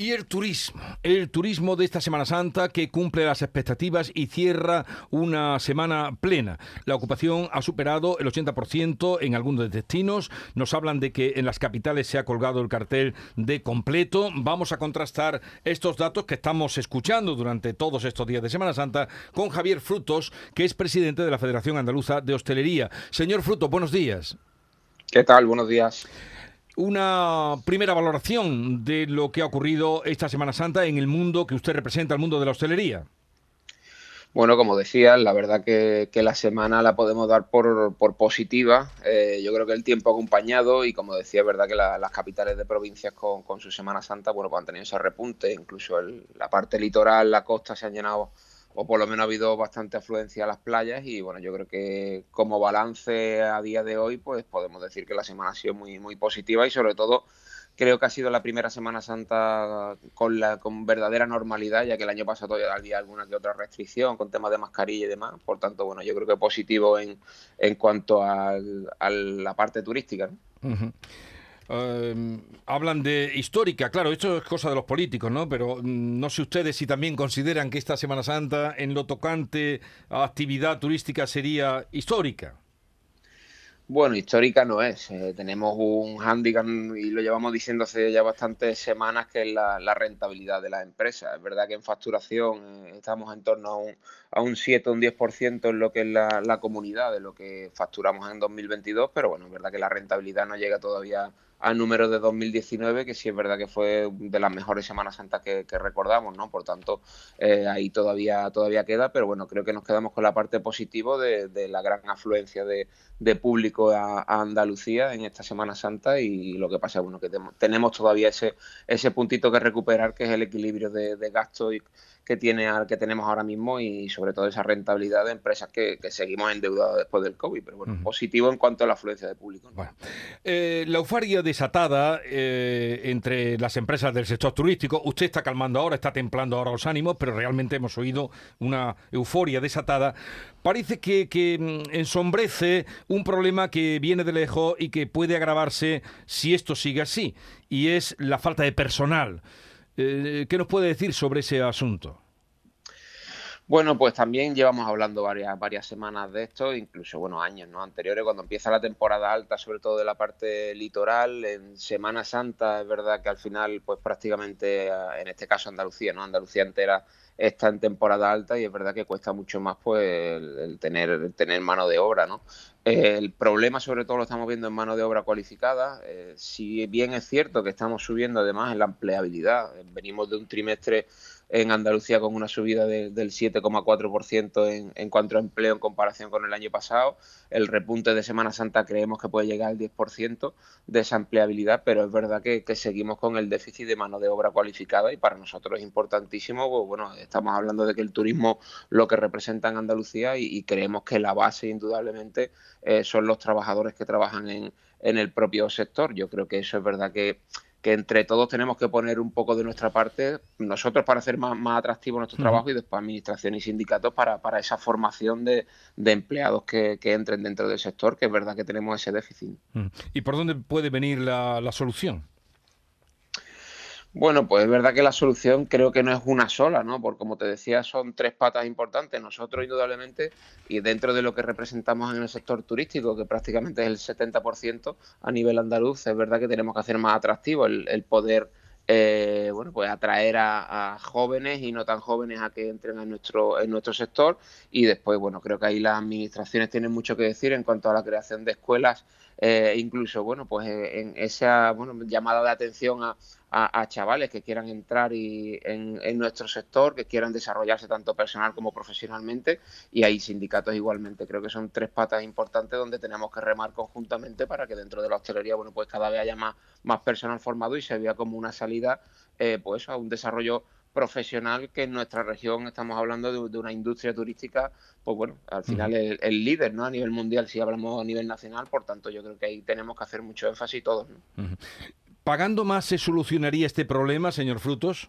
Y el turismo, el turismo de esta Semana Santa que cumple las expectativas y cierra una semana plena. La ocupación ha superado el 80% en algunos destinos. Nos hablan de que en las capitales se ha colgado el cartel de completo. Vamos a contrastar estos datos que estamos escuchando durante todos estos días de Semana Santa con Javier Frutos, que es presidente de la Federación Andaluza de Hostelería. Señor Frutos, buenos días. ¿Qué tal? Buenos días una primera valoración de lo que ha ocurrido esta Semana Santa en el mundo que usted representa, el mundo de la hostelería. Bueno, como decía, la verdad que, la semana la podemos dar por, positiva. Eh, yo creo que el tiempo acompañado y como decía, es verdad que las capitales de provincias con, su Semana Santa, bueno, pues han tenido ese repunte, incluso la parte litoral, la costa se han llenado o por lo menos ha habido bastante afluencia a las playas y bueno, yo creo que como balance a día de hoy, pues podemos decir que la semana ha sido muy, muy positiva y sobre todo creo que ha sido la primera Semana Santa con la con verdadera normalidad, ya que el año pasado todavía había alguna que otra restricción con temas de mascarilla y demás. Por tanto, bueno, yo creo que positivo en, en cuanto a la parte turística. Em, hablan de histórica, claro, esto es cosa de los políticos, ¿no? Pero mm, no sé ustedes si también consideran que esta Semana Santa, en lo tocante a actividad turística, sería histórica. Bueno, histórica no es. Eh, tenemos un hándicap y lo llevamos diciendo hace ya bastantes semanas que es la, rentabilidad de las empresas. Es verdad que en facturación eh, estamos en torno a un, a un 7 o un 10% en lo que es la, la, comunidad de lo que facturamos en 2022, pero bueno, es verdad que la rentabilidad no llega todavía al número de 2019, que sí es verdad que fue de las mejores Semanas Santas que, recordamos, ¿no? Por tanto, eh, ahí todavía, todavía queda, pero bueno, creo que nos quedamos con la parte positiva de, la gran afluencia de, público a, Andalucía en esta Semana Santa y lo que pasa, bueno, que tenemos todavía ese, ese puntito que recuperar, que es el equilibrio de, gasto y, que, tiene, que tenemos ahora mismo y sobre todo esa rentabilidad de empresas que, seguimos endeudadas después del COVID, pero bueno, positivo en cuanto a la afluencia de público. Bueno, eh, la euforia desatada eh, entre las empresas del sector turístico. Usted está calmando ahora, está templando ahora los ánimos, pero realmente hemos oído una euforia desatada. Parece que, mm, ensombrece un problema que viene de lejos y que puede agravarse si esto sigue así, y es la falta de personal. Eh, ¿Qué nos puede decir sobre ese asunto? Bueno, pues también llevamos hablando varias, varias semanas de esto, incluso bueno, años ¿no? anteriores, cuando empieza la temporada alta, sobre todo de la parte litoral, en Semana Santa, es verdad que al final, pues prácticamente, eh, en este caso Andalucía, ¿no? Andalucía entera está en temporada alta y es verdad que cuesta mucho más pues el, tener, tener mano de obra, ¿no? El problema sobre todo lo estamos viendo en mano de obra cualificada. Eh, si bien es cierto que estamos subiendo además en la empleabilidad, venimos de un trimestre en Andalucía con una subida del 7,4% en, en cuanto a empleo en comparación con el año pasado. El repunte de Semana Santa creemos que puede llegar al 10% de esa empleabilidad, pero es verdad que, seguimos con el déficit de mano de obra cualificada y para nosotros es importantísimo. Pues, bueno, estamos hablando de que el turismo lo que representa en Andalucía y, creemos que la base indudablemente eh, son los trabajadores que trabajan en, en el propio sector. Yo creo que eso es verdad que que entre todos tenemos que poner un poco de nuestra parte, nosotros para hacer más, más atractivo nuestro trabajo y después administración y sindicatos para, para esa formación de, empleados que, entren dentro del sector, que es verdad que tenemos ese déficit. ¿Y por dónde puede venir la, la solución? Bueno, pues es verdad que la solución creo que no es una sola, ¿no? Porque como te decía, son tres patas importantes. Nosotros, indudablemente, y dentro de lo que representamos en el sector turístico, que prácticamente es el 70% a nivel andaluz, es verdad que tenemos que hacer más atractivo el, poder eh, bueno, pues atraer a, jóvenes y no tan jóvenes a que entren en nuestro, en nuestro sector. Y después, bueno, creo que ahí las administraciones tienen mucho que decir en cuanto a la creación de escuelas eh, incluso, bueno, pues en esa bueno, llamada de atención a, chavales que quieran entrar y en, nuestro sector, que quieran desarrollarse tanto personal como profesionalmente, y hay sindicatos igualmente. Creo que son tres patas importantes donde tenemos que remar conjuntamente para que dentro de la hostelería, bueno, pues cada vez haya más, más personal formado y se vea como una salida, eh, pues a un desarrollo profesional que en nuestra región estamos hablando de, una industria turística, pues bueno, al final el, líder, ¿no? A nivel mundial, si hablamos a nivel nacional, por tanto yo creo que ahí tenemos que hacer mucho énfasis todos, ¿Pagando más se solucionaría este problema, señor Frutos?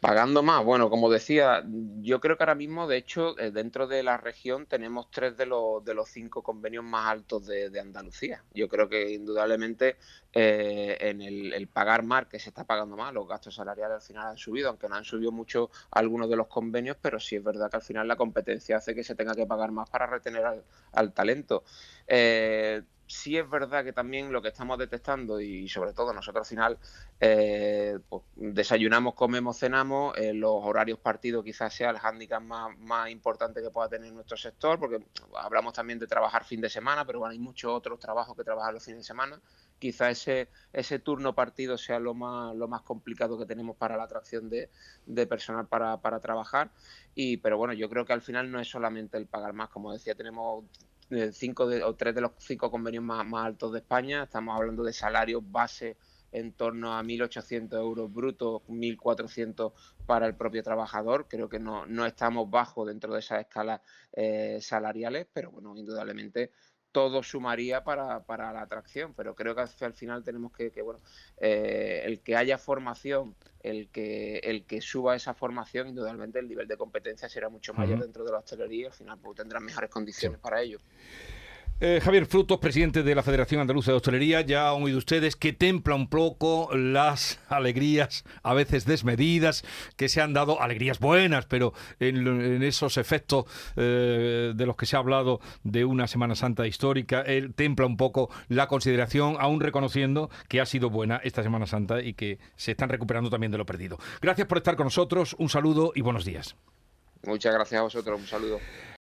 Pagando más, bueno, como decía, yo creo que ahora mismo, de hecho, eh, dentro de la región tenemos tres de los, de los cinco convenios más altos de, Andalucía. Yo creo que indudablemente eh, en el, pagar más, que se está pagando más, los gastos salariales al final han subido, aunque no han subido mucho algunos de los convenios, pero sí es verdad que al final la competencia hace que se tenga que pagar más para retener al, talento. Eh, sí es verdad que también lo que estamos detectando y sobre todo nosotros al final eh, pues, desayunamos, comemos, cenamos, eh, los horarios partidos quizás sea el hándicap más, importante que pueda tener nuestro sector, porque hablamos también de trabajar fin de semana, pero bueno, hay muchos otros trabajos que trabajan los fines de semana. Quizás ese, ese turno partido sea lo más, lo más complicado que tenemos para la atracción de, de personal para, para trabajar. Y, pero bueno, yo creo que al final no es solamente el pagar más, como decía, tenemos cinco de, o tres de los cinco convenios más, altos de España. Estamos hablando de salarios base en torno a 1.800 euros brutos, 1.400 para el propio trabajador. Creo que no, no estamos bajo dentro de esas escalas eh, salariales, pero bueno, indudablemente todo sumaría para, para, la atracción, pero creo que al final tenemos que, que bueno, eh, el que haya formación, el que, el que suba esa formación, indudablemente el nivel de competencia será mucho mayor dentro de la hostelería y al final pues, tendrán mejores condiciones para ello. Eh, Javier Frutos, presidente de la Federación Andaluza de Hostelería, ya han oído ustedes que templa un poco las alegrías, a veces desmedidas, que se han dado, alegrías buenas, pero en, esos efectos eh, de los que se ha hablado de una Semana Santa histórica, él templa un poco la consideración, aún reconociendo que ha sido buena esta Semana Santa y que se están recuperando también de lo perdido. Gracias por estar con nosotros, un saludo y buenos días. Muchas gracias a vosotros, un saludo.